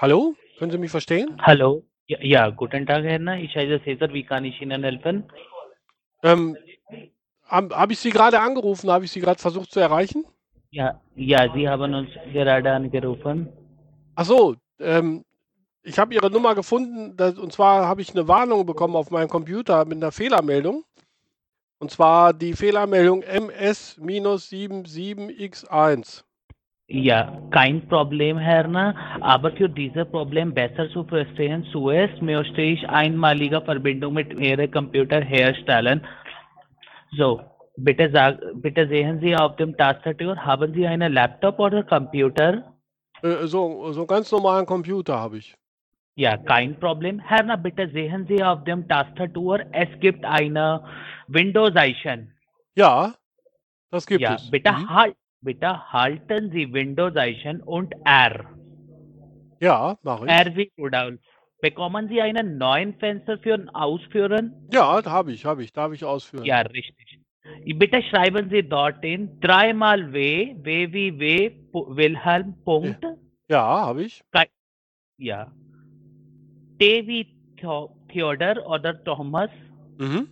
Hallo? Können Sie mich verstehen? Hallo. Ja, ja, guten Tag, Herr Na. Ich heiße Cesar. Wie kann ich Ihnen helfen? Ähm, habe hab ich Sie gerade angerufen? Habe ich Sie gerade versucht zu erreichen? Ja, ja, Sie haben uns gerade angerufen. Ach so, ähm, ich habe Ihre Nummer gefunden das, und zwar habe ich eine Warnung bekommen auf meinem Computer mit einer Fehlermeldung. Und zwar die Fehlermeldung MS-77X1. Ja, kein Problem, Herr Na. Aber für dieses Problem besser zu verstehen, zuerst möchte ich einmalige Verbindung mit Ihrem Computer herstellen. So, bitte, sag, bitte sehen Sie auf dem Tastatur, haben Sie einen Laptop oder Computer? Äh, so, so ganz normalen Computer habe ich. Ja, kein Problem. Herr Na, bitte sehen Sie auf dem Tastatur, es gibt eine Windows-Icon. Ja, das gibt Ja, es. bitte, Mhm. halt, bitte halten Sie Windows-Icon und R. Ja, mache ich. R wie Rudolf. Bekommen Sie einen neuen Fenster für ein Ausführen? Ja, habe ich, habe ich. Darf ich ausführen? Ja, richtig. Bitte schreiben Sie dorthin dreimal W, W wie W, Wilhelm, Punkt. Ja, habe ich. Ja. T wie Theo- Theodor oder Thomas, Mhm.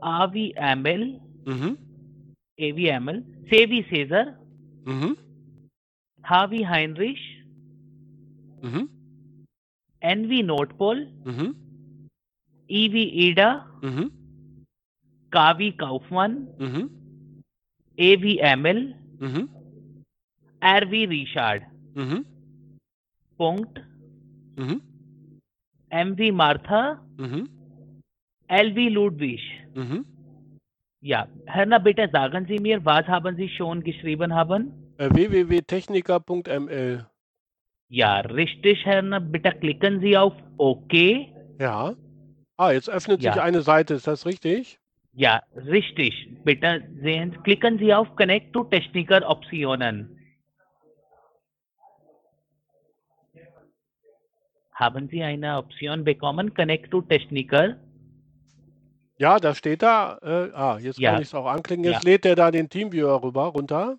A wie Emil, Mhm. A wie Emil, C wie Caesar, Mhm. H wie Heinrich, Mhm. N wie Nordpol, Mhm. E wie Ida, Mhm. K wie Kaufmann, Mhm. A wie Emil, Mhm. R wie Richard. Mhm. Punkt. Mhm. M wie Martha, Mhm. L wie Ludwig. Mhm. Ja, Herr Na, bitte sagen Sie mir, was haben Sie schon geschrieben haben? Äh, www.techniker.ml. Ja, richtig, Herr Na, bitte klicken Sie auf OK. Ja. Ah, jetzt öffnet sich Ja. eine Seite, ist das richtig? Ja, richtig. Bitte sehen, klicken Sie auf Connect to Techniker Optionen. Haben Sie eine Option bekommen, Connect to Techniker? Ja, da steht da. Äh, ah, jetzt Ja. kann ich es auch anklicken. Jetzt Ja. lädt der da den Teamviewer rüber, runter.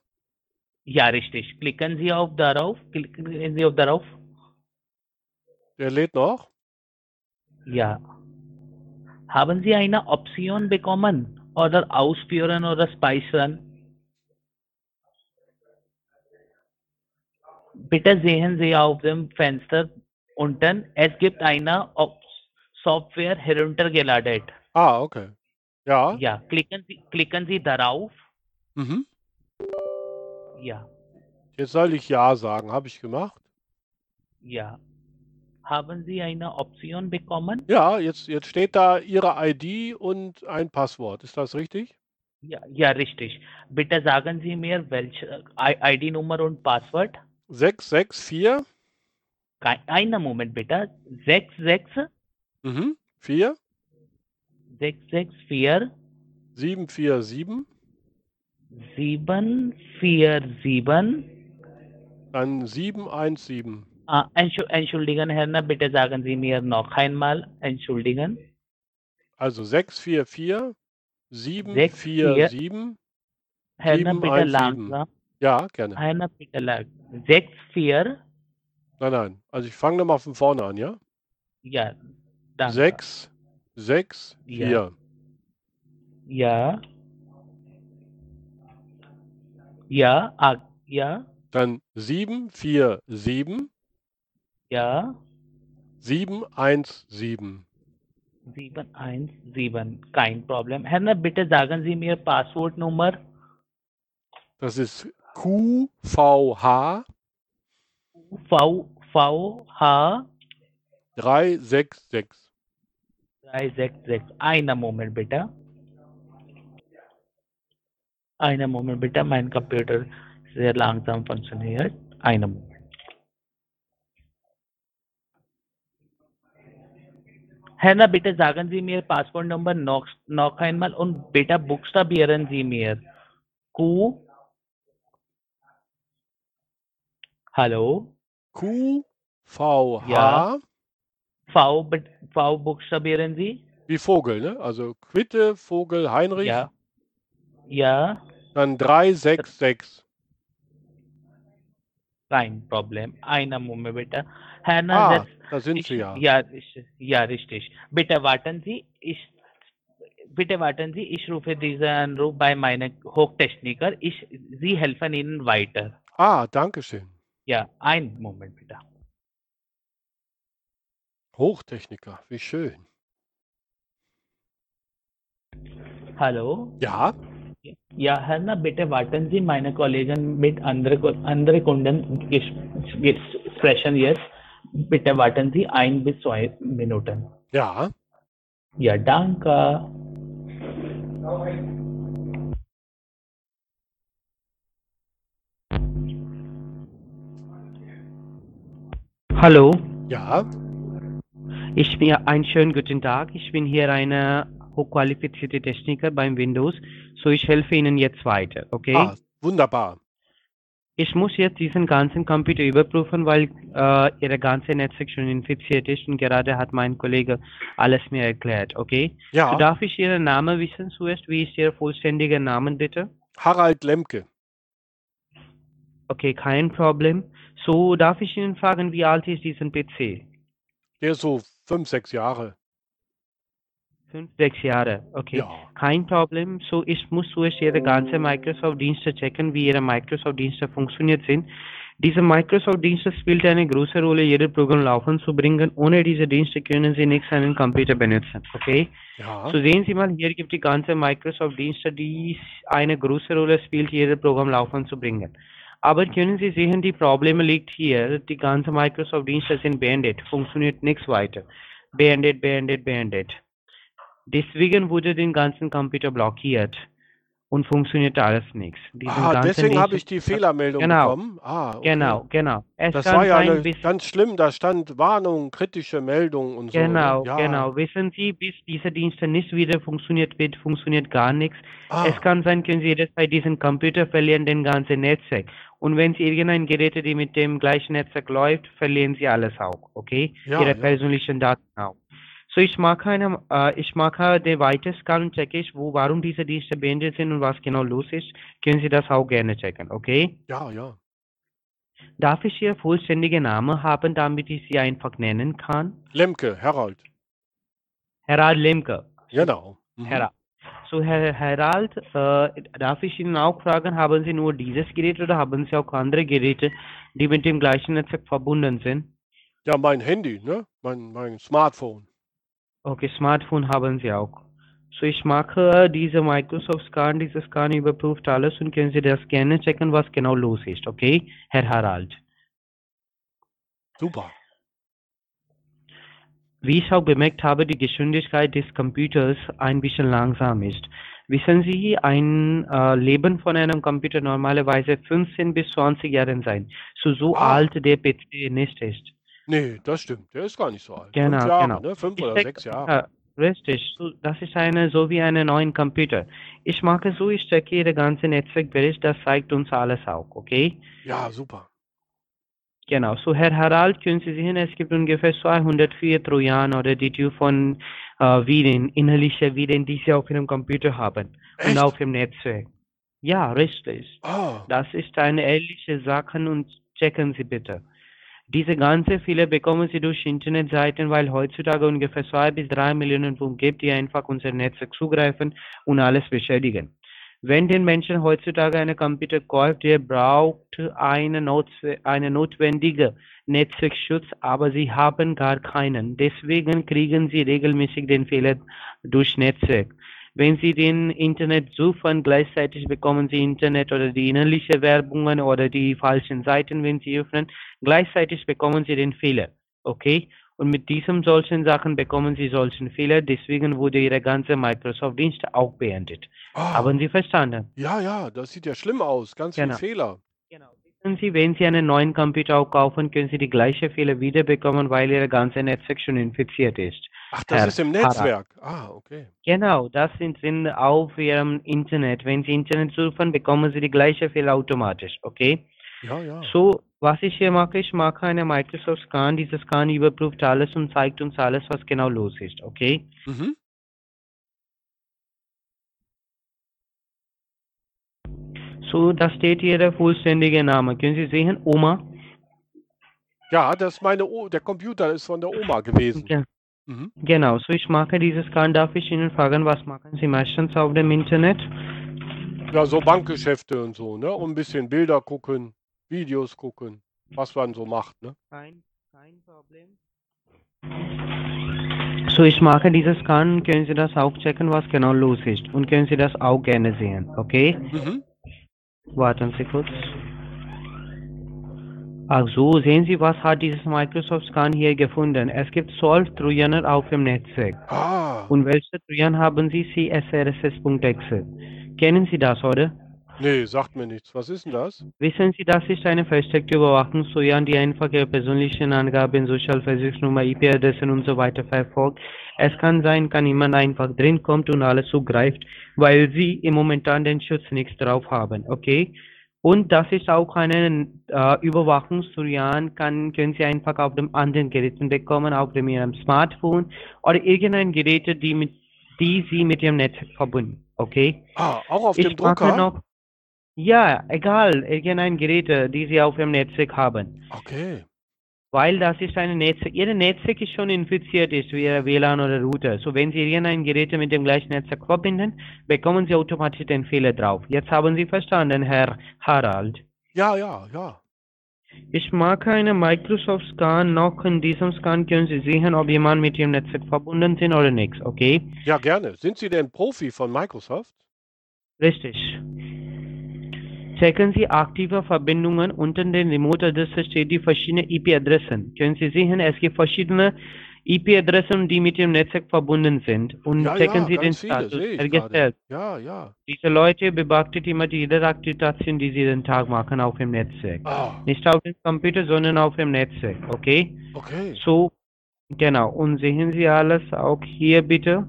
Ja, richtig. Klicken Sie auf darauf. Klicken Sie auf darauf. Der lädt noch. Ja. Haben Sie eine Option bekommen oder ausführen oder speichern? Bitte sehen Sie auf dem Fenster unten, es gibt eine Software heruntergeladen. Ah, okay. Ja. Ja, klicken Sie, klicken Sie darauf. Mhm. Ja, Jetzt soll ich Ja sagen. Habe ich gemacht? ja. Haben Sie eine Option bekommen? Ja, jetzt, jetzt steht da Ihre ID und ein Passwort. Ist das richtig? Ja, ja, richtig. Bitte sagen Sie mir, welche ID-Nummer und Passwort? 664 Kei- Einen Moment bitte. 66 mhm, 4 664 747 747 dann 717. Ah, Entschu- Entschuldigen, Herr, Na, bitte sagen Sie mir noch einmal. Entschuldigen. Also 644 747 Herr, Na, bitte 717. langsam. Ja, gerne. Herr, Na, bitte langsam. 64 Nein, nein. Also ich fange nochmal von vorne an, ja? Ja, danke. 6, 6, Ja. 4. Ja. Ja, ah, ja, Dann 7, 4, 7, ja. 7, 1, 7. 717. Kein Problem. Herr, bitte sagen Sie mir Passwortnummer. Das ist QVH V, V, H, 366. 366. Einen Moment bitte. Einen Moment bitte. Mein Computer sehr langsam funktioniert. Einen Moment. Herr, Na, bitte sagen Sie mir Passwortnummer noch, noch einmal und bitte buchstabieren Sie mir. Q. Hallo? QVH Ja. V, bit- V buchstabieren Sie? wie Vogel, ne? Also Quitte, Vogel, Heinrich, Ja. Ja. dann 366. Kein Problem. Einer Moment bitte. Na, Ah, das, da sind ich, Sie ja. ja, ich, ja, richtig. Bitte warten Sie. Ich, bitte warten Sie. Ich rufe diesen Anruf bei meinem Hochtechniker. Ich, Sie helfen Ihnen weiter. Ah, danke schön. Ja, einen Moment bitte. Hochtechniker, wie schön. Hallo? Ja, Ja, Herr Na, bitte warten Sie. Meine Kollegen mit anderen andere Kunden sprechen jetzt. Bitte warten Sie ein bis zwei Minuten. ja. Ja, danke. Hallo, Ja, ich bin einen schönen guten Tag. Ich bin hier eine hochqualifizierte Techniker beim Windows, so ich helfe Ihnen jetzt weiter, okay? ah, wunderbar. Ich muss jetzt diesen ganzen Computer überprüfen, weil äh, Ihre ganze Netzwerk schon infiziert ist und gerade hat mein Kollege alles mir erklärt, okay? So Ja, darf ich Ihren Namen wissen zuerst? Wie ist Ihr vollständiger Name bitte? Harald Lemke. Okay, kein Problem. So darf ich Ihnen fragen, wie alt ist diesen PC? Der ist so fünf, sechs Jahre. Fünf, sechs Jahre, okay. Ja. Kein Problem. So, ich muss zuerst Ihre ganze Microsoft-Dienste checken, wie Ihre Microsoft-Dienste funktioniert sind. Diese Microsoft-Dienste spielt eine große Rolle, jedes Programm laufen zu bringen. Ohne diese Dienste können Sie nichts einen Computer benutzen, okay? Ja, So sehen Sie mal, hier gibt die ganze Microsoft-Dienste, die eine große Rolle spielt, jedes Programm laufen zu bringen. Aber können Sie sehen, die Probleme liegt hier. Die ganze Microsoft-Dienste sind beendet, funktioniert nichts weiter. Beendet, beendet, beendet. Deswegen wurde den ganzen Computer blockiert und funktioniert alles nichts. Diesen ah, deswegen habe ich die Fehlermeldung Genau. bekommen. Ah, okay. Genau, genau. Es Das war ja eine, ganz schlimm, da stand Warnung, kritische Meldung und so. ne? Genau, ja. genau. Wissen Sie, bis dieser Dienst nicht wieder funktioniert wird, funktioniert gar nichts. Ah, Es kann sein, können Sie jederzeit diesen Computer verlieren, den ganzen Netzwerk. Und wenn Sie irgendein Gerät, die mit dem gleichen Netzwerk läuft, verlieren Sie alles auch, okay? Ja, Ihre ja. persönlichen Daten auch. So, ich mache eine, äh, ich mache den Weiterscan und checke ich, wo, warum diese Dienste beendet sind und was genau los ist. Können Sie das auch gerne checken, okay? ja, ja. Darf ich Ihr vollständiger Name haben, damit ich Sie einfach nennen kann? Lemke, Harald. Herr Lemke. Genau. Mhm. Herr, so Herr Herald, äh, darf ich Ihnen auch fragen, haben Sie nur dieses Gerät oder haben Sie auch andere Geräte, die mit dem gleichen Netzwerk verbunden sind? Ja, mein Handy, ne? Mein, mein Smartphone. Okay, Smartphone haben Sie auch. So ich mache diese Microsoft Scan, dieses Scan überprüft alles und können Sie das gerne checken, was genau los ist, okay, Herr Harald? Super. Wie ich auch bemerkt habe, die Geschwindigkeit des Computers ein bisschen langsam ist. Wissen Sie, ein äh, Leben von einem Computer normalerweise 15 bis 20 Jahren sein. So, so Ah. alt der PC nicht ist. Nee, das stimmt. Der ist gar nicht so alt. Genau, Fünf Jahre, genau. ne? Fünf Ich oder sechs Jahre. Ja, richtig. So, das ist eine, so wie einen neuen Computer. Ich mache so, ich checke Ihre ganze Netzwerkbericht, das zeigt uns alles auch, okay? Ja, super. Genau, so Herr Harald, können Sie sehen, es gibt ungefähr 204 Trojaner oder die Typ von äh, Viren, innerliche Viren, die Sie auf Ihrem Computer haben Echt? und auf Ihrem Netzwerk. Ja, richtig. Ah, Das ist eine ehrliche Sache und checken Sie bitte. Diese ganze Fehler bekommen Sie durch Internetseiten, weil heutzutage ungefähr zwei bis drei Millionen Punkte gibt, die einfach unser Netzwerk zugreifen und alles beschädigen. Wenn den Menschen heutzutage einen Computer kauft, der braucht eine, Notwe eine notwendige Netzwerkschutz, aber sie haben gar keinen. Deswegen kriegen sie regelmäßig den Fehler durch Netzwerk. Wenn Sie den Internet suchen, gleichzeitig bekommen Sie Internet oder die innerliche Werbungen oder die falschen Seiten, wenn Sie öffnen, gleichzeitig bekommen Sie den Fehler. Okay? Und mit diesen solchen Sachen bekommen Sie solchen Fehler, deswegen wurde Ihre ganze Microsoft-Dienst auch beendet. ah. Haben Sie verstanden? ja, ja, das sieht ja schlimm aus. Ganz Genau. viel Fehler. Genau. Wissen Sie, wenn Sie einen neuen Computer auch kaufen, können Sie die gleiche Fehler wieder bekommen, weil Ihre ganze Netzwerk schon infiziert ist. Ach, das Herr ist im. Netzwerk. Ah, okay. Genau, das sind, sind auf Ihrem Internet. Wenn Sie Internet surfen, bekommen Sie die gleiche Fehler automatisch, okay? Ja, ja. So, was ich hier mache, ich mache eine Microsoft Scan. Dieser Scan überprüft alles und zeigt uns alles, was genau los ist, okay? Mhm. So, da steht Ihr vollständiger Name. Können Sie sehen? Oma? Ja, das ist meine o der Computer ist von der Oma gewesen. Ge Mhm. genau, so ich mache dieses Scan. Darf ich Ihnen fragen, was machen Sie meistens auf dem Internet? Ja, so Bankgeschäfte und so, ne? Und 'n bisschen Bilder gucken, Videos gucken, was man so macht, ne? Kein kein Problem. So, ich mache dieses Scan. Können Sie das auch checken, was genau los ist? Und können Sie das auch gerne sehen, okay? Mhm. Warten Sie kurz. Ach so, sehen Sie, was hat dieses Microsoft Scan hier gefunden? Es gibt 12 Trojaner auf dem Netzwerk. Ah. Und welche Trojaner haben Sie? CSRSS.exe. Kennen Sie das, oder? Ne, sagt mir nichts. Was ist denn das? Wissen Sie, das ist eine versteckte Überwachungstrojan, die einfach Ihre persönlichen Angaben, Sozialversicherungsnummer, IP-Adressen und so weiter verfolgt. Es kann sein, kann jemand einfach drin kommt und alles zugreift, weil Sie im momentan den Schutz nichts drauf haben, okay? Und das ist auch eine äh, Überwachungstrojan, kann, können Sie einfach auf dem anderen Geräten bekommen, auf dem Ihrem Smartphone oder irgendein Gerät, die, mit, die Sie mit Ihrem Netz verbunden, okay? Ah, auch auf Ich dem Drucker? noch, ja, egal, irgendein Gerät, äh, die Sie auf Ihrem Netzwerk haben. Okay. Weil das ist eine Netzwerk, Ihr Netzwerk ist schon infiziert ist, wie Ihr WLAN oder Router. So, wenn Sie irgendein Gerät mit dem gleichen Netzwerk verbinden, bekommen Sie automatisch den Fehler drauf. Jetzt haben Sie verstanden, Herr Harald. Ja, ja, ja. Ich mag eine Microsoft Scan. Noch in diesem Scan können Sie sehen, ob jemand mit Ihrem Netzwerk verbunden sind oder nichts, okay? Ja, gerne. Sind Sie denn Profi von Microsoft? Richtig. Checken Sie aktive Verbindungen. Unter den Remote-Adresse steht die verschiedenen IP-Adressen. Können Sie sehen, es gibt verschiedene IP-Adressen, die mit dem Netzwerk verbunden sind. Und Ja, checken ja, Sie den viele, Status. Hergestellt. Ja, ja. Diese Leute beobachtet immer jede Aktivation, die Sie den Tag machen auf dem Netzwerk. Ah, Nicht auf dem Computer, sondern auf dem Netzwerk, okay? okay. So, genau. Und sehen Sie alles auch hier bitte.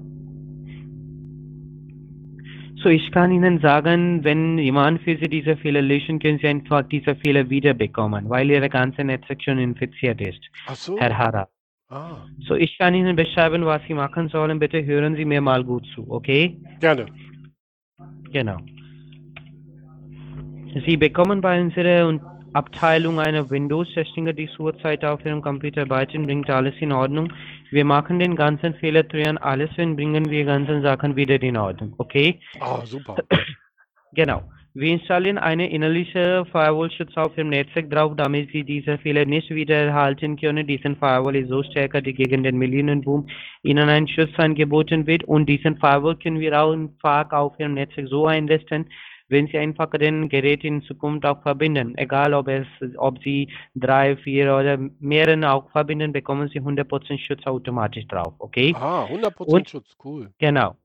So, ich kann Ihnen sagen, wenn jemand für Sie diese Fehler löschen, können Sie einfach diese Fehler wiederbekommen, weil Ihre ganze Netzwerk schon infiziert ist, Ach so. Herr Hara. Ah, So, ich kann Ihnen beschreiben, was Sie machen sollen. Bitte hören Sie mir mal gut zu, okay? gerne. Genau. Sie bekommen bei unserer Un- Abteilung eine Windows-Testinger, die zurzeit auf Ihrem Computer arbeiten, bringt alles in Ordnung. Wir machen den ganzen Fehler drin, alles und bringen wir ganzen Sachen wieder in Ordnung, okay? Ah, super. Genau. Wir installieren eine innerliche Firewall-Schutz auf Ihrem Netzwerk drauf, damit Sie diese Fehler nicht wieder erhalten können. Diesen Firewall ist so stärker, die gegen den Millionenboom Ihnen ein Schutz angeboten wird. Und diesen Firewall können wir auch einfach auf Ihrem Netzwerk so einrichten, wenn Sie einfach den Gerät in Zukunft auch verbinden. Egal, ob es, ob Sie drei, vier oder mehreren auch verbinden, bekommen Sie 100% Schutz automatisch drauf, okay? Ah, 100% Und- Schutz, cool. Genau.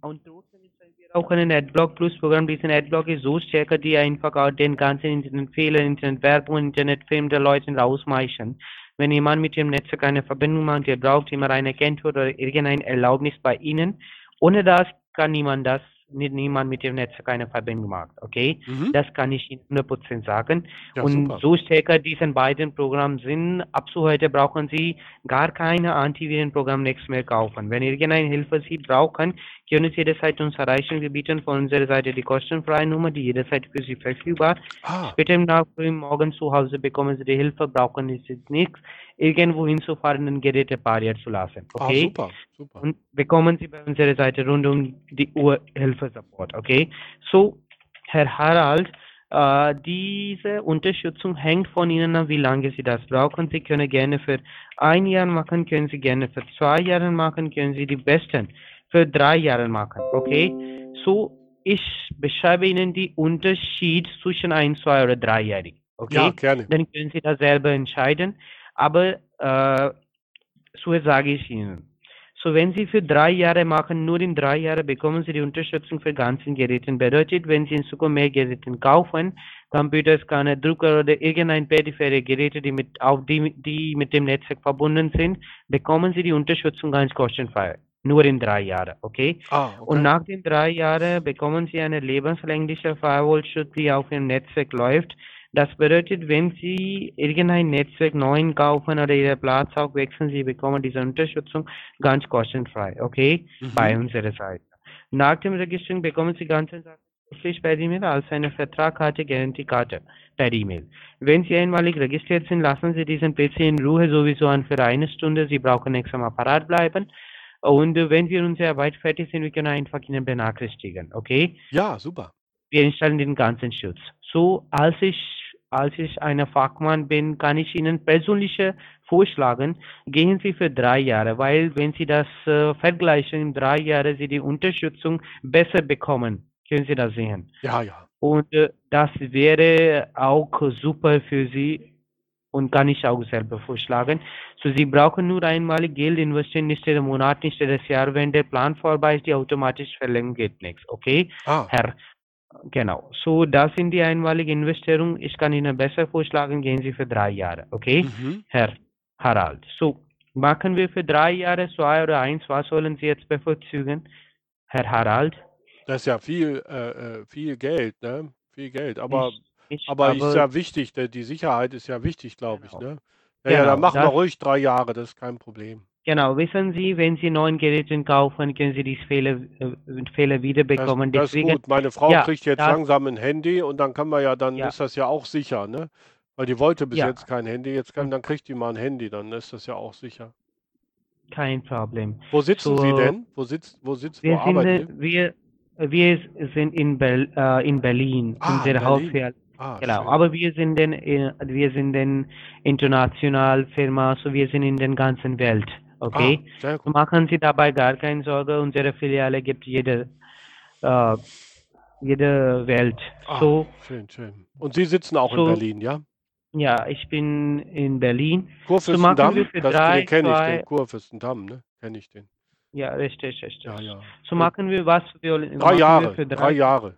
Und trotzdem installieren wir auch einen Adblock Plus Programm. Diesen Adblock ist so stärker, die einfach auch den ganzen Internetfehler, Internetwerbung, Internetfilm der Leute rausmeißen. Wenn jemand mit dem Netzwerk eine Verbindung macht, der braucht immer eine Kennwort oder irgendein Erlaubnis bei Ihnen. Ohne das kann niemand das, niemand mit dem Netzwerk eine Verbindung macht, okay? Mhm. Das kann ich Ihnen 100% sagen. Ja, und super. so stärker diesen beiden Programmen sind, ab zu heute brauchen Sie gar keine Antivirenprogramm nichts mehr kaufen. Wenn irgendeine Hilfe Sie brauchen, können Sie jederzeit uns erreichen. Wir bieten von unserer Seite die kostenfreie Nummer, die jederzeit für Sie verfügbar. Ah, Später im Nachfrüh morgen zu Hause bekommen Sie die Hilfe, brauchen Sie nichts, irgendwo hinzufahren und Geräte parieren zu lassen. ah, Okay? super, super. und bekommen Sie bei unserer Seite rund um die Uhr Hilfe-Support, okay? So, Herr Harald, äh, diese Unterstützung hängt von Ihnen ab, wie lange Sie das brauchen. Sie können gerne für ein Jahr machen, können Sie gerne für zwei Jahre machen, können Sie die besten für drei Jahre machen, okay? So, ich beschreibe Ihnen die Unterschied zwischen ein, zwei oder dreijährig, okay? Ja, gerne. dann können Sie das selber entscheiden. Aber äh, so sage ich Ihnen. So, wenn Sie für drei Jahre machen, nur in drei Jahren bekommen Sie die Unterstützung für ganzen Geräten. Bedeutet, wenn Sie in Zukunft mehr Geräte kaufen, Computer, Scanner, Drucker oder irgendein periphere Geräte, die mit, auf die, die mit dem Netzwerk verbunden sind, bekommen Sie die Unterstützung ganz kostenfrei. Nur in drei Jahren, okay? Ah, Und okay. nach den drei Jahren bekommen Sie eine lebenslängliche Firewall-Schutz, die auf Ihrem Netzwerk läuft. Das bedeutet, wenn Sie irgendein Netzwerk neu kaufen oder Ihren Platz auch wechseln, Sie bekommen diese Unterstützung ganz kostenfrei, okay? Bei Mhm. unserer Seite. Nach dem Registrieren bekommen Sie ganze Sachen schriftlich per E-Mail als eine Vertragkarte, Garantiekarte per E-Mail. Wenn Sie einmalig registriert sind, lassen Sie diesen PC in Ruhe sowieso an für eine Stunde. Sie brauchen nichts am Apparat bleiben. Und äh, wenn wir unsere Arbeit fertig sind, wir können einfach Ihnen benachrichtigen, okay? Ja, super. Wir installieren den ganzen Schutz. So, als ich, als ich ein Fachmann bin, kann ich Ihnen persönliche vorschlagen, gehen Sie für drei Jahre, weil wenn Sie das äh, vergleichen, in drei Jahren Sie die Unterstützung besser bekommen. Können Sie das sehen? Ja, ja. Und äh, das wäre auch super für Sie und kann ich auch selber vorschlagen. So, Sie brauchen nur einmalig Geld investieren, nicht jeden Monat, nicht jedes Jahr. Wenn der Plan vorbei ist, die automatisch verlängern geht nichts. Okay, Ah, Herr? Genau. So, das sind die einmalige Investierung. Ich kann Ihnen besser vorschlagen, gehen Sie für drei Jahre. Okay, mhm. Herr Harald. So, machen wir für drei Jahre zwei oder eins. Was wollen Sie jetzt bevorzugen, Herr Harald? Das ist ja viel, äh, äh, viel Geld, ne? Viel Geld. Aber, ich, ich, aber ist ja wichtig, der, die Sicherheit ist ja wichtig, glaube ich, Genau. ne? Ja, ja, dann Genau, machen wir das- ruhig drei Jahre, das ist kein Problem. Genau, wissen Sie, wenn Sie neuen Geräte kaufen, können Sie die Fehler, äh, Fehler Das, wiederbekommen. das ist Deswegen, gut. Meine Frau Ja, kriegt jetzt das- langsam ein Handy und dann kann man ja, dann Ja. ist das ja auch sicher, ne? Weil die wollte bis jetzt kein Handy, jetzt kann, dann kriegt die mal ein Handy, dann ist das ja auch sicher. kein Problem. Wo sitzen Sie So- denn? Wo sitzt, wo sitzt, wo Wir sind, arbeitet äh, wir, wir sind in, Bel, äh, in Berlin, Ah, unsere Berlin. Hauptfirma. Ah, Genau, schön. aber wir sind in, äh, wir sind in international Firma, so wir sind in der ganzen Welt. Okay? Ah, So machen Sie dabei gar keine Sorge. Unsere Filiale gibt jede, äh, jede Welt. Ah, So, schön, schön. Und Sie sitzen auch in so- Berlin, ja? ja, ich bin in Berlin. Kurfürstendamm? für das drei, kenne ich, den Kurfürstendamm, ne? Kenne ich den. Ja, richtig, richtig. Ja, ja. So machen wir was wir Drei Jahre, für drei Jahre.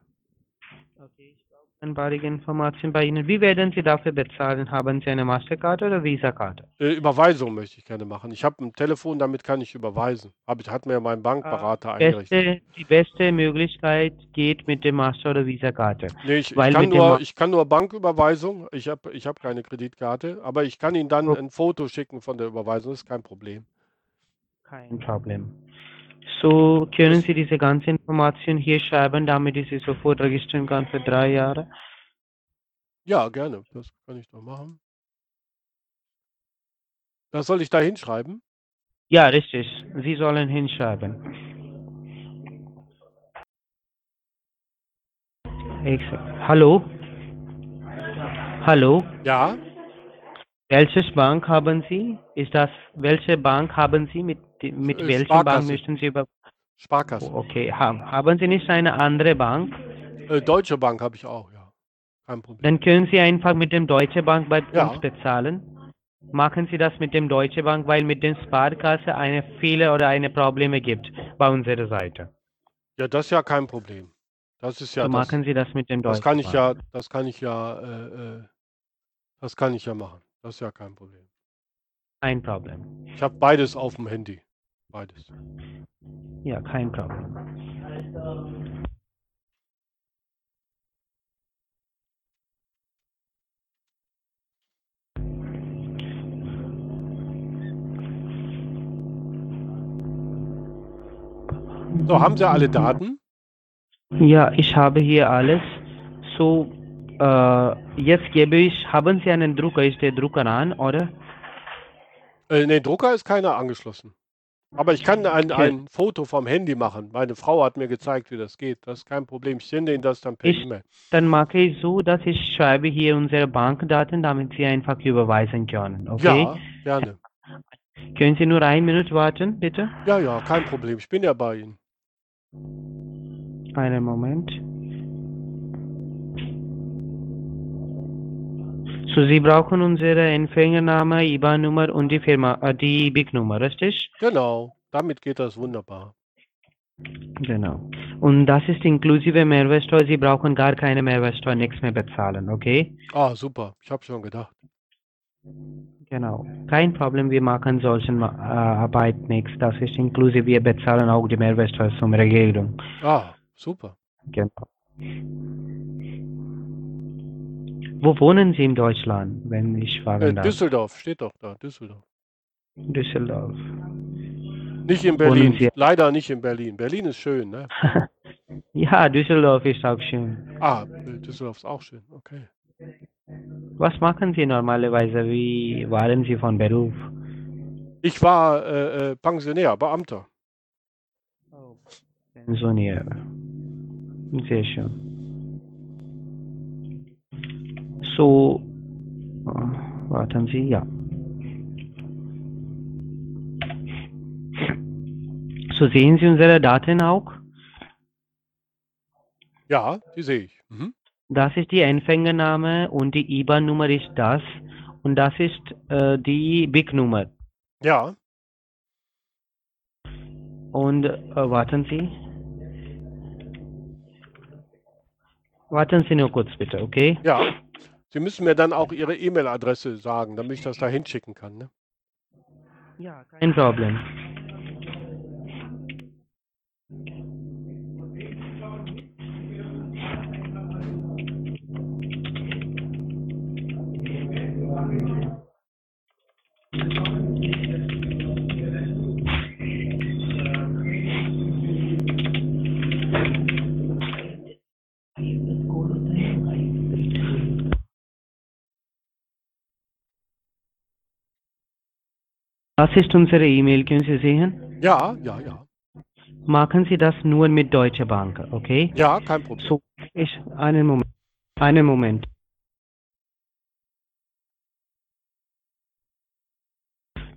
Einmalige Informationen bei Ihnen. Wie werden Sie dafür bezahlen? Haben Sie eine Mastercard oder Visa-Karte? Äh, Überweisung möchte ich gerne machen. Ich habe ein Telefon, damit kann ich überweisen. Hab ich, hat mir mein Bankberater eingerichtet. Beste, die beste Möglichkeit geht mit der Master- oder Visa-Karte. Nee, ich, ich, kann nur, ich kann nur Banküberweisung. Ich habe ich hab keine Kreditkarte, aber ich kann Ihnen dann Oh. ein Foto schicken von der Überweisung, das ist kein Problem. Kein Problem. So können Sie diese ganze Information hier schreiben, damit ich sie sofort registrieren kann für drei Jahre. Ja, gerne. Das kann ich doch machen. Das soll ich da hinschreiben? Ja, richtig. Sie sollen hinschreiben. Hallo? Hallo? Ja. Welches Bank haben Sie? Ist das, welche Bank haben Sie? Mit, mit Äh, welcher Bank möchten Sie über, Sparkasse. okay, haben, haben Sie nicht eine andere Bank? Äh, Deutsche Bank habe ich auch, ja. Kein Problem. Dann können Sie einfach mit dem Deutsche Bank bei Ja. uns bezahlen. Machen Sie das mit dem Deutsche Bank, weil mit dem Sparkasse eine Fehler oder eine Probleme gibt bei unserer Seite. Ja, das ist ja kein Problem. Das ist ja so das, machen Sie das mit dem Deutschen das kann ich Bank. ja, das kann ich ja, äh, äh, das kann ich ja machen. Das ist ja kein Problem. Kein Problem. Ich habe beides auf dem Handy. Beides. Ja, kein Problem. So, haben Sie alle Daten? Ja, ich habe hier alles. So, äh, jetzt gebe ich, haben Sie einen Drucker? Ist der Drucker an, oder? Äh, nee, Drucker ist keiner angeschlossen. Aber ich kann ein, Okay. ein Foto vom Handy machen. Meine Frau hat mir gezeigt, wie das geht. Das ist kein Problem. Ich sende Ihnen das dann per E-Mail. Dann mache ich so, dass ich schreibe hier unsere Bankdaten, damit Sie einfach überweisen können. Okay? Ja, gerne. Können Sie nur eine Minute warten, bitte? Ja, ja, kein Problem. Ich bin ja bei Ihnen. Einen Moment. So, Sie brauchen unsere Empfängername, IBAN-Nummer und die Firma, äh, die BIC-Nummer, richtig? Genau. Damit geht das wunderbar. Genau. Und das ist inklusive Mehrwertsteuer. Sie brauchen gar keine Mehrwertsteuer, nichts mehr bezahlen, okay? Ah, super. Ich habe schon gedacht. Genau. Kein Problem, wir machen solchen äh, Arbeit nichts. Das ist inklusive, wir bezahlen auch die Mehrwertsteuer zum Regierung. Ah, super. Genau. Wo wohnen Sie in Deutschland, wenn ich Äh, fragen darf? Düsseldorf steht doch da. Düsseldorf. Düsseldorf. Nicht in Berlin. Leider nicht in Berlin. Berlin ist schön, ne? Ja, Düsseldorf ist auch schön. Ah, äh, Düsseldorf ist auch schön. Okay. Was machen Sie normalerweise? Wie waren Sie von Beruf? Ich war äh, äh, Pensionär, Beamter. Pensionier. Sehr schön. So, äh, warten Sie, ja. So sehen Sie unsere Daten auch? Ja, die sehe ich. Mhm. Das ist die Empfängername und die IBAN-Nummer ist das und das ist äh, die BIC-Nummer. Ja, Und äh, warten Sie. Warten Sie nur kurz bitte, okay? ja. Sie müssen mir dann auch Ihre E-Mail-Adresse sagen, damit ich das da hinschicken kann. Ne? Ja, kein Problem. Das ist unsere E-Mail, können Sie sehen? Ja, ja, ja. Machen Sie das nur mit Deutsche Bank, okay? Ja, kein Problem. So, ich, einen Moment. Einen Moment.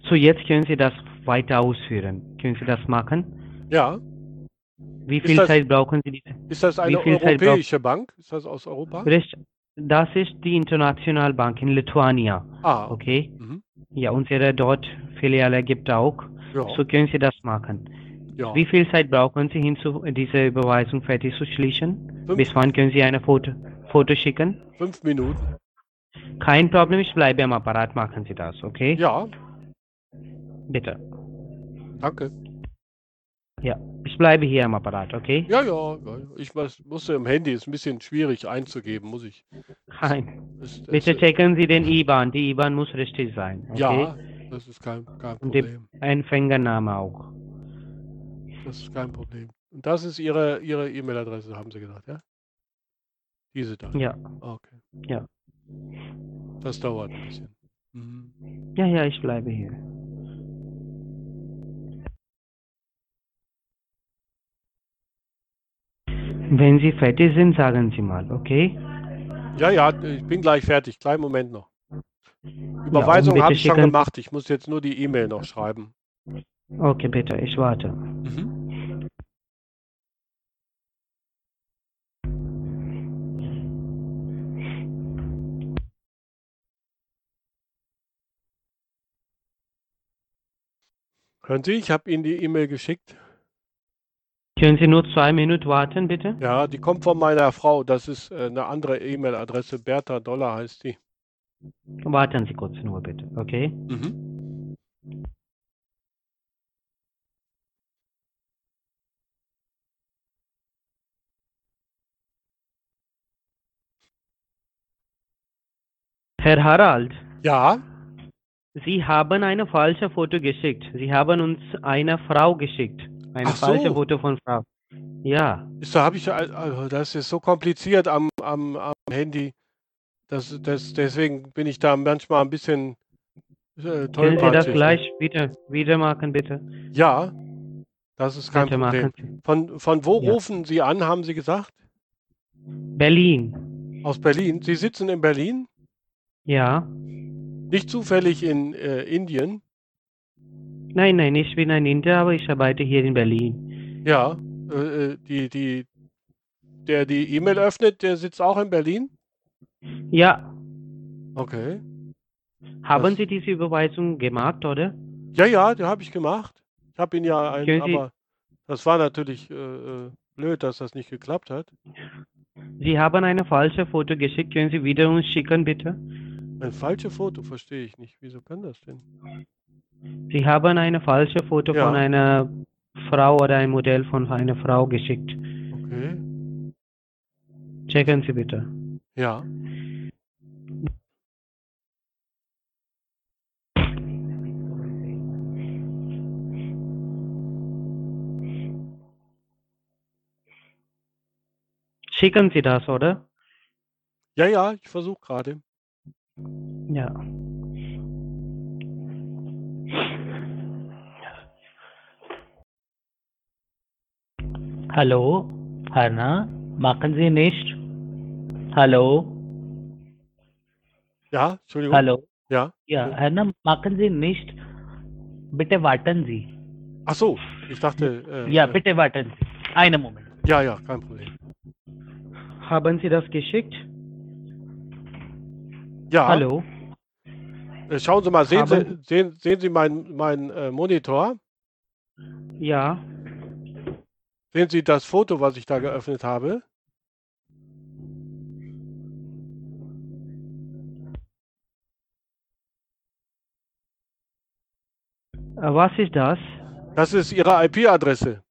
So, jetzt können Sie das weiter ausführen. Können Sie das machen? Ja. Wie viel das- Zeit brauchen Sie? Ist das eine europäische Bank? Ist das aus Europa? Das ist die International Bank in Lithuania, Ah, okay? Mhm. Ja, unsere dort Filiale gibt auch. Ja, So können Sie das machen. ja. Wie viel Zeit brauchen Sie hinzu, diese Überweisung fertig zu schließen? Fünf, Bis wann können Sie eine Foto, Foto schicken? fünf Minuten. Kein Problem, ich bleibe am Apparat, machen Sie das, okay? Ja, Bitte. danke. Ja, ich bleibe hier am Apparat, okay? Ja, ja. ja. Ich muss, musste im Handy, ist ein bisschen schwierig einzugeben, muss ich. Nein. Es, es, Bitte checken Sie den IBAN. Die IBAN muss richtig sein, okay? Ja, das ist kein, kein Und die Problem. Empfängername auch. Das ist kein Problem. Und das ist Ihre Ihre E-Mail-Adresse, haben Sie gesagt, ja? Diese da. Ja, Okay. Ja. Das dauert ein bisschen. Mhm. ja, ja, ich bleibe hier. Wenn Sie fertig sind, sagen Sie mal, okay? Ja, ja, ich bin gleich fertig. Kleinen Moment noch. Überweisung bitte habe ich schon gemacht. Ich muss jetzt nur die E-Mail noch schreiben. Okay, bitte, ich warte. Mhm. Hören Sie, ich habe Ihnen die E-Mail geschickt. Können Sie nur zwei Minuten warten, bitte? Ja, die kommt von meiner Frau. Das ist äh, eine andere E-Mail-Adresse. Bertha Dollar heißt die. Warten Sie kurz nur, bitte, okay? Mhm. Herr Harald, Ja, Sie haben eine falsche Foto geschickt. Sie haben uns eine Frau geschickt. Eine Ach so. falsche Foto von Frau. Ja, ist, da habe ich, also das ist so kompliziert am, am, am Handy. Das, das, deswegen bin ich da manchmal ein bisschen äh, können Sie das tollpatschig. gleich wieder, wieder machen, bitte? Ja, das ist kein bitte Problem. machen. Von, von wo Ja. rufen Sie an, haben Sie gesagt? Berlin. Aus Berlin. Sie sitzen in Berlin? Ja. Nicht zufällig in äh, Indien? Nein, nein, ich bin ein Inder, aber ich arbeite hier in Berlin. Ja. Äh, äh, die, die, der die E-Mail öffnet, der sitzt auch in Berlin? Ja, Okay. haben Das- Sie diese Überweisung gemacht, oder? Ja, ja, die habe ich gemacht. Ich habe ihn ja ein, Können Sie- aber das war natürlich äh, äh, blöd, dass das nicht geklappt hat. Sie haben eine falsche Foto geschickt. Können Sie wieder uns schicken, bitte? Ein falsches Foto verstehe ich nicht. Wieso kann das denn? Sie haben eine falsche Foto Ja. von einer Frau oder ein Modell von einer Frau geschickt. Okay. Checken Sie bitte. Ja. Schicken Sie das, oder? Ja, ja, ich versuche gerade. Ja. Hallo, Harna, machen Sie nicht? Hallo, Ja, Entschuldigung. hallo. Ja. Ja, Harna, machen Sie nicht? Bitte warten Sie. Ach so, ich dachte. Äh, Ja, äh, bitte warten Sie. Einen Moment. Ja, ja, kein Problem. Haben Sie das geschickt? Ja, Hallo? Äh, schauen Sie mal, sehen Sie, sehen, sehen Sie meinen mein, äh, Monitor? Ja. Sehen Sie das Foto, was ich da geöffnet habe? Äh, Was ist das? Das ist Ihre IP-Adresse.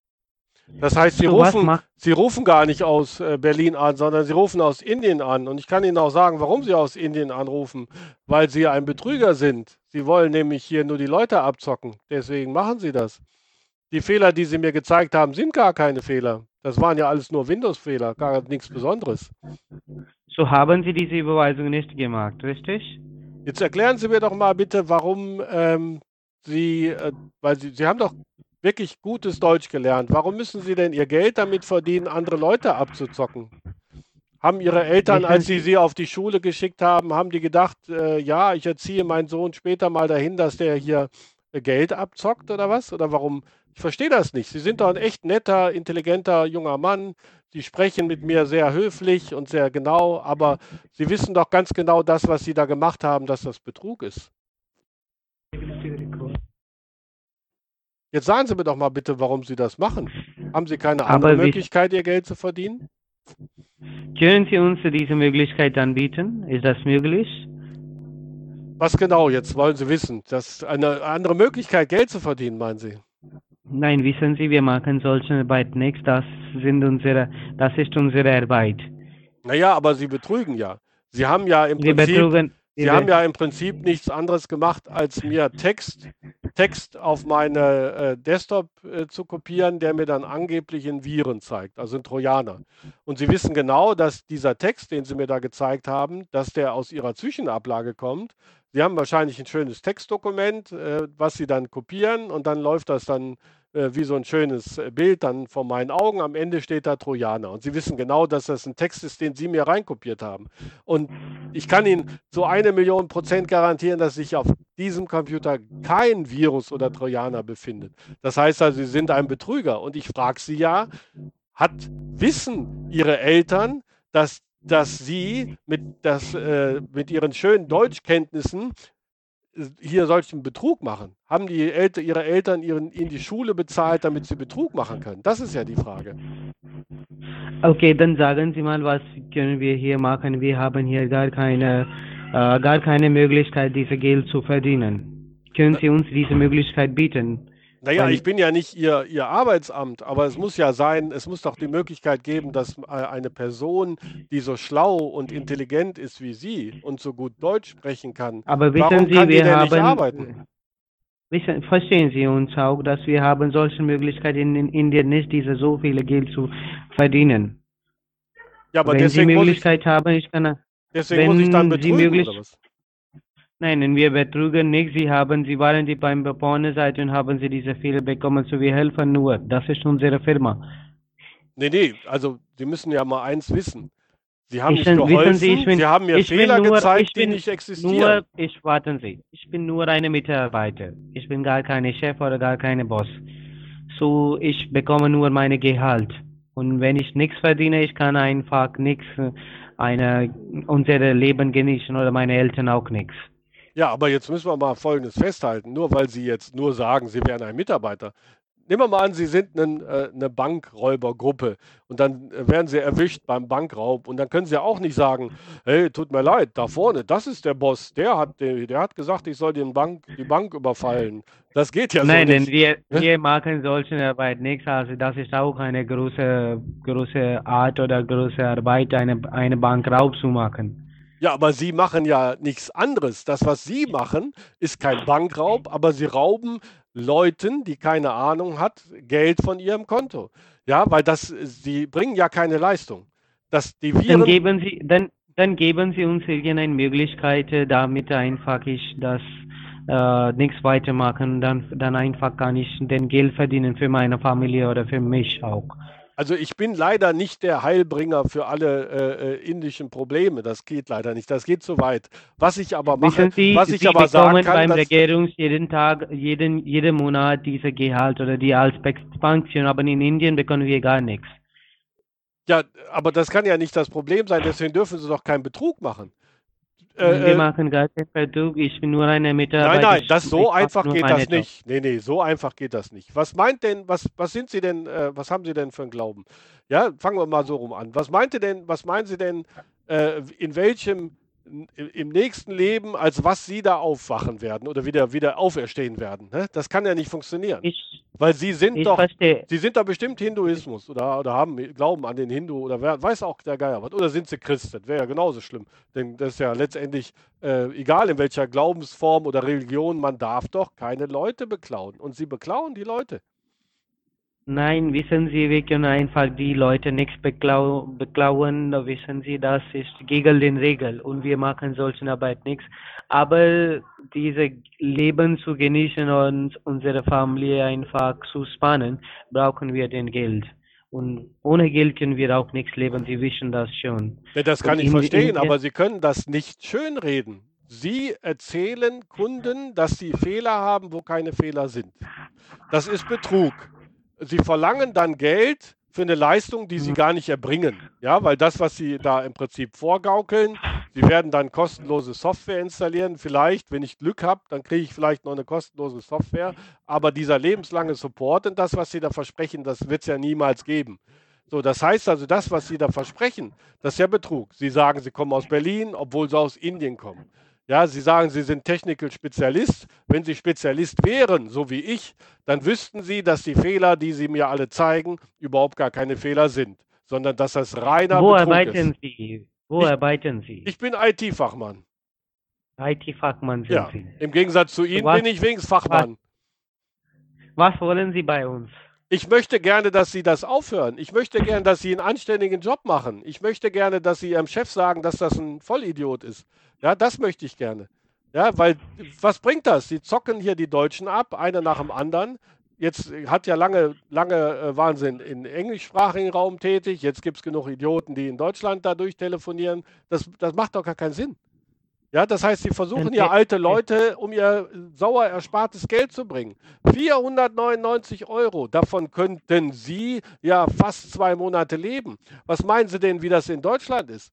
Das heißt, Sie So rufen, Sie rufen gar nicht aus äh, Berlin an, sondern Sie rufen aus Indien an. Und ich kann Ihnen auch sagen, warum Sie aus Indien anrufen. Weil Sie ein Betrüger sind. Sie wollen nämlich hier nur die Leute abzocken. Deswegen machen Sie das. Die Fehler, die Sie mir gezeigt haben, sind gar keine Fehler. Das waren ja alles nur Windows-Fehler, gar nichts Besonderes. So haben Sie diese Überweisung nicht gemacht, richtig? Jetzt erklären Sie mir doch mal bitte, warum ähm, Sie, äh, weil Sie, Sie haben doch wirklich gutes Deutsch gelernt. Warum müssen Sie denn Ihr Geld damit verdienen, andere Leute abzuzocken? Haben Ihre Eltern, als Sie Sie- sie auf die Schule geschickt haben, haben die gedacht, äh, ja, ich erziehe meinen Sohn später mal dahin, dass der hier äh, Geld abzockt oder was? Oder warum? Ich verstehe das nicht. Sie sind doch ein echt netter, intelligenter junger Mann. Sie sprechen mit mir sehr höflich und sehr genau, aber Sie wissen doch ganz genau das, was Sie da gemacht haben, dass das Betrug ist. Jetzt sagen Sie mir doch mal bitte, warum Sie das machen. Haben Sie keine andere Aber Möglichkeit, Ihr Geld zu verdienen? Können Sie uns diese Möglichkeit anbieten? Ist das möglich? Was genau jetzt wollen Sie wissen? Das ist eine andere Möglichkeit, Geld zu verdienen, meinen Sie? Nein, wissen Sie, wir machen solche Arbeit nicht. Das sind unsere, das ist unsere Arbeit. Naja, aber Sie betrügen ja. Sie haben ja im Wir Prinzip, betrugen. Sie haben ja im Prinzip nichts anderes gemacht, als mir Text, Text auf meine äh, Desktop äh, zu kopieren, der mir dann angeblich in Viren zeigt, also in Trojaner. Und Sie wissen genau, dass dieser Text, den Sie mir da gezeigt haben, dass der aus Ihrer Zwischenablage kommt. Sie haben wahrscheinlich ein schönes Textdokument, äh, was Sie dann kopieren und dann läuft das dann wie so ein schönes äh, Bild dann vor meinen Augen. Am Ende steht da Trojaner. Und Sie wissen genau, dass das ein Text ist, den Sie mir reinkopiert haben. Und ich kann Ihnen zu eine Million Prozent garantieren, dass sich auf diesem Computer kein Virus oder Trojaner befindet. Das heißt also, Sie sind ein Betrüger. Und ich frage Sie ja, hat, wissen Ihre Eltern, dass, dass Sie mit, das, äh, mit Ihren schönen Deutschkenntnissen äh, hier solchen Betrug machen? Haben die Elter, Ihre Eltern ihren, Ihnen die Schule bezahlt, damit Sie Betrug machen können? Das ist ja die Frage. Okay, dann sagen Sie mal, was können wir hier machen? Wir haben hier gar keine, äh, gar keine Möglichkeit, dieses Geld zu verdienen. Können Sie uns diese Möglichkeit bieten? Naja, ich bin ja nicht Ihr, Ihr Arbeitsamt, aber es muss ja sein, es muss doch die Möglichkeit geben, dass äh, eine Person, die so schlau und intelligent ist wie Sie und so gut Deutsch sprechen kann, Aber wissen warum Sie, kann die wir denn nicht haben, arbeiten? wissen, verstehen Sie uns auch, dass wir haben solche Möglichkeiten in, in Indien nicht, diese so viele Geld zu verdienen. Ja, aber Wenn Sie deswegen ich, Möglichkeit haben, ich kann, deswegen muss ich dann Sie betrügen, möglich- oder was? Nein, wir betrügen nicht. Sie haben, Sie waren die beim Pornoseite und haben Sie diese Fehler bekommen. So wir helfen nur. Das ist unsere Firma. Nee, nee, also Sie müssen ja mal eins wissen. Sie haben Ich nicht geholfen, Sie, bin- Sie haben mir Fehler nur- gezeigt, die nicht existieren. Nur, ich warten Sie. Ich bin nur eine Mitarbeiter. Ich bin gar keine Chef oder gar keine Boss. So, ich bekomme nur meine Gehalt. Und wenn ich nichts verdiene, ich kann einfach nichts, äh, eine, unser Leben genießen oder meine Eltern auch nichts. Ja, aber jetzt müssen wir mal Folgendes festhalten. Nur weil Sie jetzt nur sagen, Sie wären ein Mitarbeiter. Nehmen wir mal an, Sie sind ein, äh, eine Bankräubergruppe und dann äh, werden Sie erwischt beim Bankraub und dann können Sie ja auch nicht sagen, hey, tut mir leid, da vorne, das ist der Boss, der hat, der, der hat gesagt, ich soll den Bank, die Bank überfallen. Das geht ja nein, so nein, nicht. wir, Hä? wir machen solche Arbeit nichts. Also das ist auch eine große, große Art oder große Arbeit, eine, eine Bankraub zu machen. Ja, aber Sie machen ja nichts anderes. Das, was Sie machen, ist kein Bankraub, aber Sie rauben Leuten, die keine Ahnung hat, Geld von ihrem Konto. Ja, weil das, Sie bringen ja keine Leistung. dass die Dann Viren. geben Sie, dann, dann geben Sie uns irgendeine Möglichkeit, äh, damit einfach ich das äh, nichts weitermachen, dann, dann einfach kann ich den Geld verdienen für meine Familie oder für mich auch. Also ich bin leider nicht der Heilbringer für alle äh, äh, indischen Probleme. Das geht leider nicht. Das geht zu weit. Was ich aber mache, Sie, was ich Sie aber sagen kann, beim dass, Regierung jeden Tag, jeden, jeden Monat diese Gehalt oder die als aber in Indien bekommen wir gar nichts. ja, aber das kann ja nicht das Problem sein. Deswegen dürfen Sie doch keinen Betrug machen. Äh, wir äh, machen gar keinen Vertrag, ich bin nur eine Nein, Mitarbeiter. nein, das so einfach geht das Job. nicht. Nee, nee, so einfach geht das nicht. Was meint denn, was, was sind Sie denn, äh, was haben Sie denn für einen Glauben? Ja, fangen wir mal so rum an. Was meinte denn, was meinen Sie denn, äh, in welchem, im nächsten Leben, als was Sie da aufwachen werden oder wieder, wieder auferstehen werden? Ne? Das kann ja nicht funktionieren. Ich, Weil Sie sind doch, verstehe. Sie sind doch bestimmt Hinduismus oder, oder haben Glauben an den Hindu oder wer, weiß auch der Geier was. Oder sind Sie Christ? Das wäre ja genauso schlimm. Denn das ist ja letztendlich, äh, egal in welcher Glaubensform oder Religion, man darf doch keine Leute beklauen. Und Sie beklauen die Leute. Nein, wissen Sie, wir können einfach die Leute nichts beklau beklauen. Wissen Sie, das ist gegen den Regel und wir machen solchen Arbeit nichts. Aber diese Leben zu genießen und unsere Familie einfach zu spannen, brauchen wir den Geld. Und ohne Geld können wir auch nichts leben. Sie wissen das schon. Ja, das kann Und ich verstehen, aber Sie können das nicht schönreden. Sie erzählen Kunden, dass sie Fehler haben, wo keine Fehler sind. Das ist Betrug. Sie verlangen dann Geld für eine Leistung, die sie gar nicht erbringen. Ja, weil das, was sie da im Prinzip vorgaukeln, sie werden dann kostenlose Software installieren. Vielleicht, wenn ich Glück habe, dann kriege ich vielleicht noch eine kostenlose Software. Aber dieser lebenslange Support und das, was sie da versprechen, das wird es ja niemals geben. So, das heißt also, das, was Sie da versprechen, das ist ja Betrug. Sie sagen, Sie kommen aus Berlin, obwohl Sie aus Indien kommen. Ja, Sie sagen, Sie sind Technical Spezialist. Wenn Sie Spezialist wären, so wie ich, dann wüssten Sie, dass die Fehler, die Sie mir alle zeigen, überhaupt gar keine Fehler sind, sondern dass das reiner Wo Betrug arbeiten ist. Sie? Wo Ich- arbeiten Sie? Ich bin IT-Fachmann. IT-Fachmann sind Ja, Sie. im Gegensatz zu Ihnen was- bin ich wenigstens Fachmann. Was wollen Sie bei uns? Ich möchte gerne, dass Sie das aufhören. Ich möchte gerne, dass Sie einen anständigen Job machen. Ich möchte gerne, dass Sie Ihrem Chef sagen, dass das ein Vollidiot ist. Ja, das möchte ich gerne. Ja, weil was bringt das? Sie zocken hier die Deutschen ab, einer nach dem anderen. Jetzt hat ja lange, lange äh, in, in englischsprachigen Raum tätig. Jetzt gibt es genug Idioten, die in Deutschland dadurch telefonieren. Das, das macht doch gar keinen Sinn. Ja, das heißt, sie versuchen ja alte Leute, um ihr sauer erspartes Geld zu bringen. 499 Euro, davon könnten Sie ja fast zwei Monate leben. Was meinen Sie denn, wie das in Deutschland ist?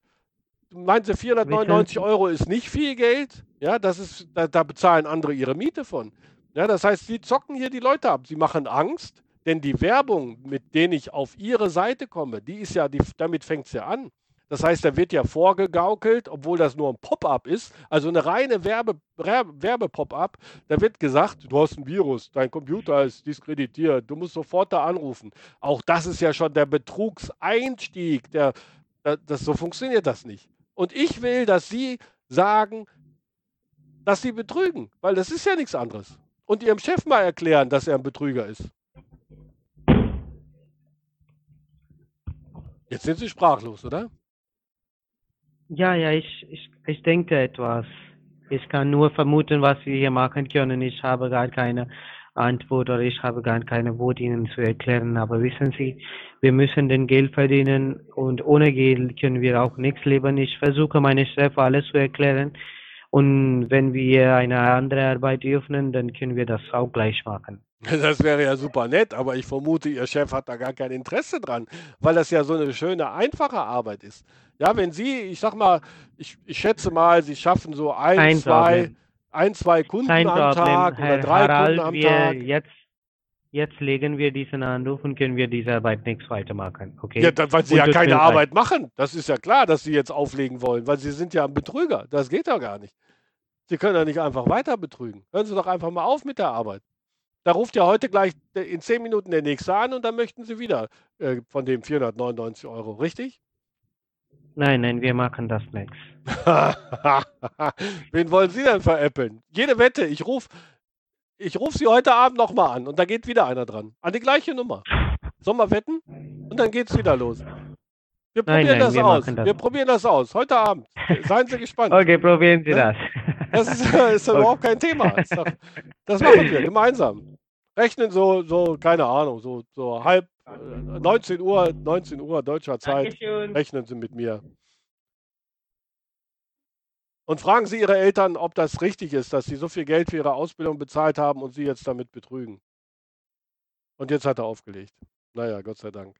Meinen Sie, 499 Wissen- Euro ist nicht viel Geld? Ja, das ist, da, da bezahlen andere ihre Miete von. Ja, das heißt, Sie zocken hier die Leute ab. Sie machen Angst, denn die Werbung, mit denen ich auf Ihre Seite komme, die ist ja, die, damit fängt es ja an. Das heißt, da wird ja vorgegaukelt, obwohl das nur ein Pop-up ist, also eine reine Werbe, Werbe- Werbe-Pop-up. Da wird gesagt, du hast ein Virus, dein Computer ist diskreditiert, du musst sofort da anrufen. Auch das ist ja schon der Betrugseinstieg. Der, da- das, so funktioniert das nicht. Und ich will, dass Sie sagen, dass Sie betrügen, weil das ist ja nichts anderes. Und Ihrem Chef mal erklären, dass er ein Betrüger ist. Jetzt sind Sie sprachlos, oder? Ja, ja, ich, ich, ich denke etwas. Ich kann nur vermuten, was wir hier machen können. Ich habe gar keine Antwort oder ich habe gar keine Wort Ihnen zu erklären. Aber wissen Sie, wir müssen den Geld verdienen und ohne Geld können wir auch nichts leben. Ich versuche meinem Chef alles zu erklären. Und wenn wir eine andere Arbeit öffnen, dann können wir das auch gleich machen. Das wäre ja super nett, aber ich vermute, Ihr Chef hat da gar kein Interesse dran, weil das ja so eine schöne, einfache Arbeit ist. Ja, wenn Sie, ich sag mal, ich, ich schätze mal, Sie schaffen so ein, Kein zwei, Problem. ein, zwei Kunden Kein am Problem, Tag oder Herr drei Kunden Harald. am Wir Tag. jetzt, jetzt legen wir diesen Anruf und können wir diese Arbeit nichts weitermachen. Okay? Ja, dann, weil Sie Und ja keine. Arbeit machen. Das ist ja klar, dass Sie jetzt auflegen wollen, weil Sie sind ja ein Betrüger. Das geht ja gar nicht. Sie können ja nicht einfach weiter betrügen. Hören Sie doch einfach mal auf mit der Arbeit. Da ruft ja heute gleich in zehn Minuten der Nächste an und dann möchten Sie wieder äh, von dem 499 Euro, richtig? Nein, nein, wir machen das nichts. Wen wollen Sie denn veräppeln? Jede Wette, ich rufe ich ruf Sie heute Abend nochmal an und da geht wieder einer dran. An die gleiche Nummer. Sollen wir wetten? Und dann geht's wieder los. Wir Nein, probieren nein, das wir aus. das. Wir probieren das aus. Heute Abend. Seien Sie gespannt. Okay, probieren Sie Ja? das. Das ist, ist Okay. überhaupt kein Thema. Das machen wir gemeinsam. Rechnen so, so, keine Ahnung, so, so halb äh, 19 Uhr, 19 Uhr deutscher Zeit. Dankeschön. Rechnen Sie mit mir. Und fragen Sie Ihre Eltern, ob das richtig ist, dass Sie so viel Geld für Ihre Ausbildung bezahlt haben und Sie jetzt damit betrügen. Und jetzt hat er aufgelegt. Naja, Gott sei Dank.